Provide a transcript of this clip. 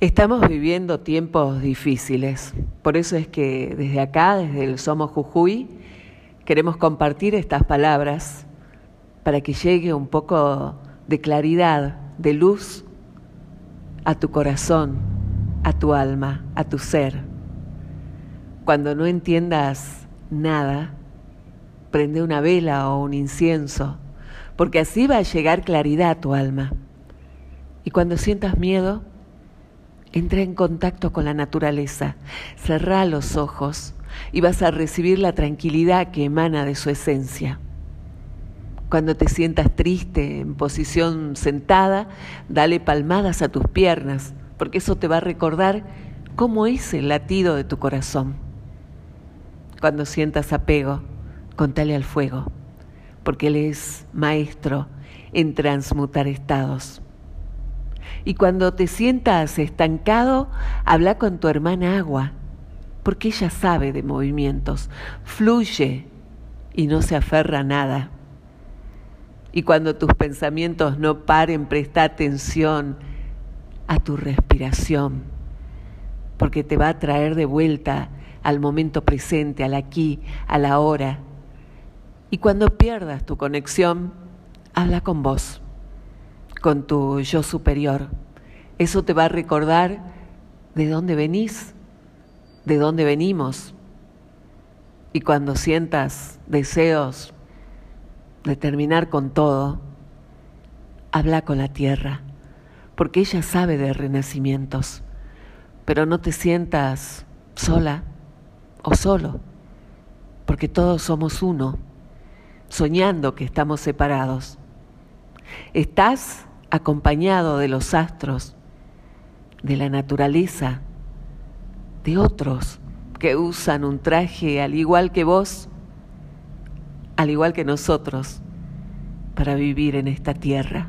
Estamos viviendo tiempos difíciles, por eso es que desde acá, desde el Somos Jujuy, queremos compartir estas palabras para que llegue un poco de claridad, de luz a tu corazón, a tu alma, a tu ser. Cuando no entiendas nada, prende una vela o un incienso, porque así va a llegar claridad a tu alma. Y cuando sientas miedo, entra en contacto con la naturaleza, cerrá los ojos y vas a recibir la tranquilidad que emana de su esencia. Cuando te sientas triste en posición sentada, dale palmadas a tus piernas, porque eso te va a recordar cómo es el latido de tu corazón. Cuando sientas apego, contale al fuego, porque Él es maestro en transmutar estados. Y cuando te sientas estancado, habla con tu hermana agua, porque ella sabe de movimientos, fluye y no se aferra a nada. Y cuando tus pensamientos no paren, presta atención a tu respiración, porque te va a traer de vuelta al momento presente, al aquí, a la hora. Y cuando pierdas tu conexión, habla con vos, con tu yo superior. Eso te va a recordar de dónde venís, de dónde venimos. Y cuando sientas deseos de terminar con todo, habla con la tierra, porque ella sabe de renacimientos, pero no te sientas sola o solo, porque todos somos uno, soñando que estamos separados. Estás acompañado de los astros, de la naturaleza, de otros que usan un traje al igual que vos, al igual que nosotros, para vivir en esta tierra.